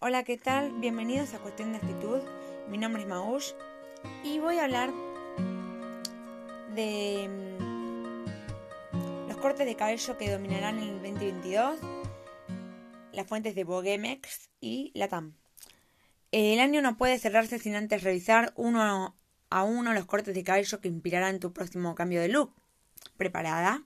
Hola, ¿qué tal? Bienvenidos a Cuestión de Actitud. Mi nombre es Maush y voy a hablar de mm, los cortes de cabello que dominarán en el 2022, las fuentes de Bogemex y Latam. El año no puede cerrarse sin antes revisar uno a uno los cortes de cabello que inspirarán tu próximo cambio de look. ¿Preparada?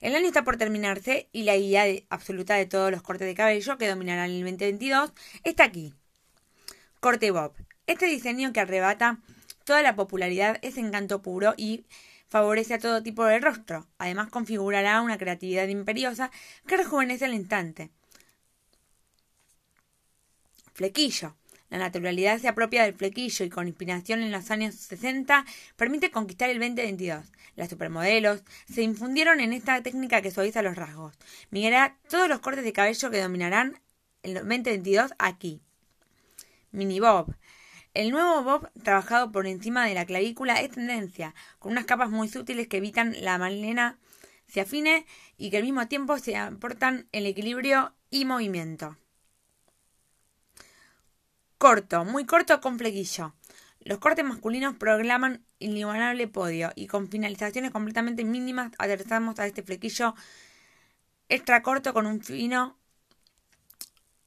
El año está por terminarse y la guía absoluta de todos los cortes de cabello que dominarán el 2022 está aquí. Corte Bob. Este diseño que arrebata toda la popularidad es encanto puro y favorece a todo tipo de rostro. Además configurará una creatividad imperiosa que rejuvenece al instante. Flequillo. La naturalidad se apropia del flequillo y con inspiración en los años 60 permite conquistar el 2022. Las supermodelos se infundieron en esta técnica que suaviza los rasgos. Mirará todos los cortes de cabello que dominarán el 2022 aquí. Mini Bob. El nuevo bob trabajado por encima de la clavícula es tendencia, con unas capas muy sutiles que evitan la melena se afine y que al mismo tiempo se aportan el equilibrio y movimiento. Corto, muy corto con flequillo. Los cortes masculinos proclaman inigualable podio y con finalizaciones completamente mínimas aterrizamos a este flequillo extra corto con un fino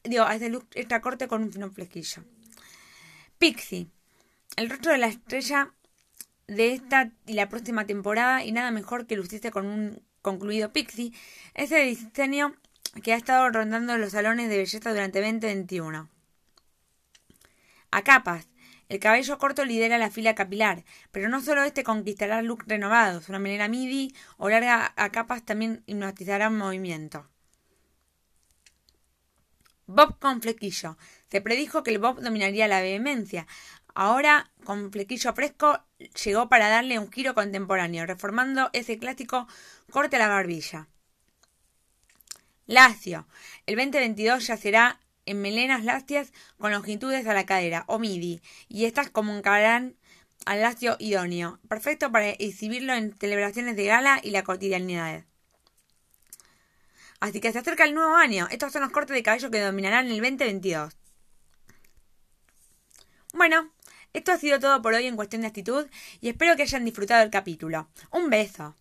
digo, a este look extra corte con un fino flequillo. Pixie, el rostro de la estrella de esta y la próxima temporada y nada mejor que lucirse con un concluido Pixie, ese diseño que ha estado rondando los salones de belleza durante 2021. A capas. El cabello corto lidera la fila capilar, pero no solo este conquistará look renovados, una melena midi o larga a capas también hipnotizará movimiento. Bob con flequillo. Se predijo que el bob dominaría la vehemencia. Ahora, con flequillo fresco, llegó para darle un giro contemporáneo, reformando ese clásico corte a la barbilla. Lacio. El 2022 ya será en melenas lácteas con longitudes a la cadera o midi, y estas comunicarán al lacio idóneo, perfecto para exhibirlo en celebraciones de gala y la cotidianidad. Así que se acerca el nuevo año. Estos son los cortes de cabello que dominarán el 2022. Bueno, esto ha sido todo por hoy en cuestión de actitud y espero que hayan disfrutado el capítulo. Un beso.